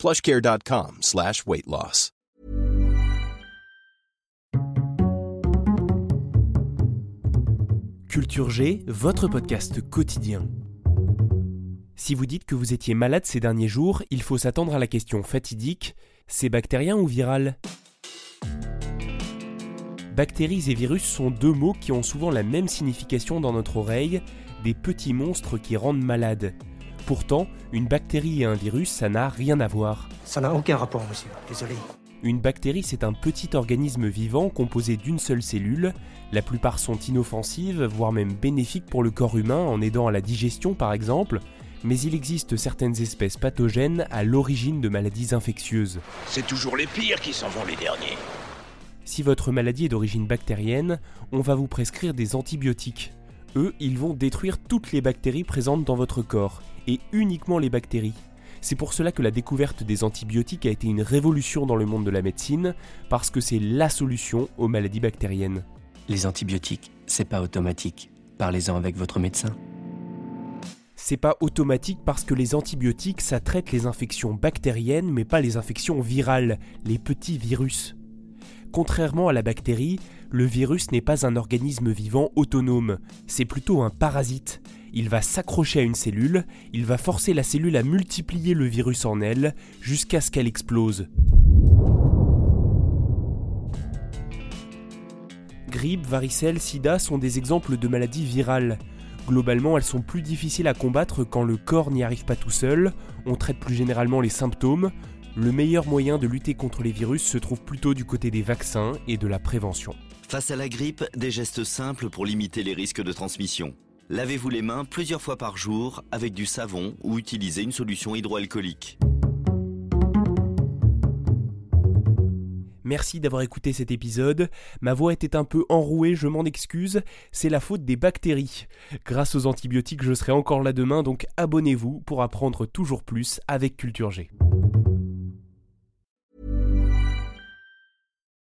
plushcare.com slash weight. Culture G, votre podcast quotidien. Si vous dites que vous étiez malade ces derniers jours, il faut s'attendre à la question fatidique, c'est bactérien ou viral? Bactéries et virus sont deux mots qui ont souvent la même signification dans notre oreille, des petits monstres qui rendent malades. Pourtant, une bactérie et un virus, ça n'a rien à voir. Ça n'a aucun rapport, monsieur. Désolé. Une bactérie, c'est un petit organisme vivant composé d'une seule cellule. La plupart sont inoffensives, voire même bénéfiques pour le corps humain en aidant à la digestion par exemple. Mais il existe certaines espèces pathogènes à l'origine de maladies infectieuses. C'est toujours les pires qui s'en vont les derniers. Si votre maladie est d'origine bactérienne, on va vous prescrire des antibiotiques. Eux, ils vont détruire toutes les bactéries présentes dans votre corps, et uniquement les bactéries. C'est pour cela que la découverte des antibiotiques a été une révolution dans le monde de la médecine, parce que c'est la solution aux maladies bactériennes. Les antibiotiques, c'est pas automatique. Parlez-en avec votre médecin. C'est pas automatique parce que les antibiotiques, ça traite les infections bactériennes, mais pas les infections virales, les petits virus. Contrairement à la bactérie, le virus n'est pas un organisme vivant autonome, c'est plutôt un parasite. Il va s'accrocher à une cellule, il va forcer la cellule à multiplier le virus en elle jusqu'à ce qu'elle explose. Grippe, varicelle, sida sont des exemples de maladies virales. Globalement, elles sont plus difficiles à combattre quand le corps n'y arrive pas tout seul, on traite plus généralement les symptômes, le meilleur moyen de lutter contre les virus se trouve plutôt du côté des vaccins et de la prévention. Face à la grippe, des gestes simples pour limiter les risques de transmission. Lavez-vous les mains plusieurs fois par jour avec du savon ou utilisez une solution hydroalcoolique. Merci d'avoir écouté cet épisode. Ma voix était un peu enrouée, je m'en excuse. C'est la faute des bactéries. Grâce aux antibiotiques, je serai encore là demain, donc abonnez-vous pour apprendre toujours plus avec Culture G.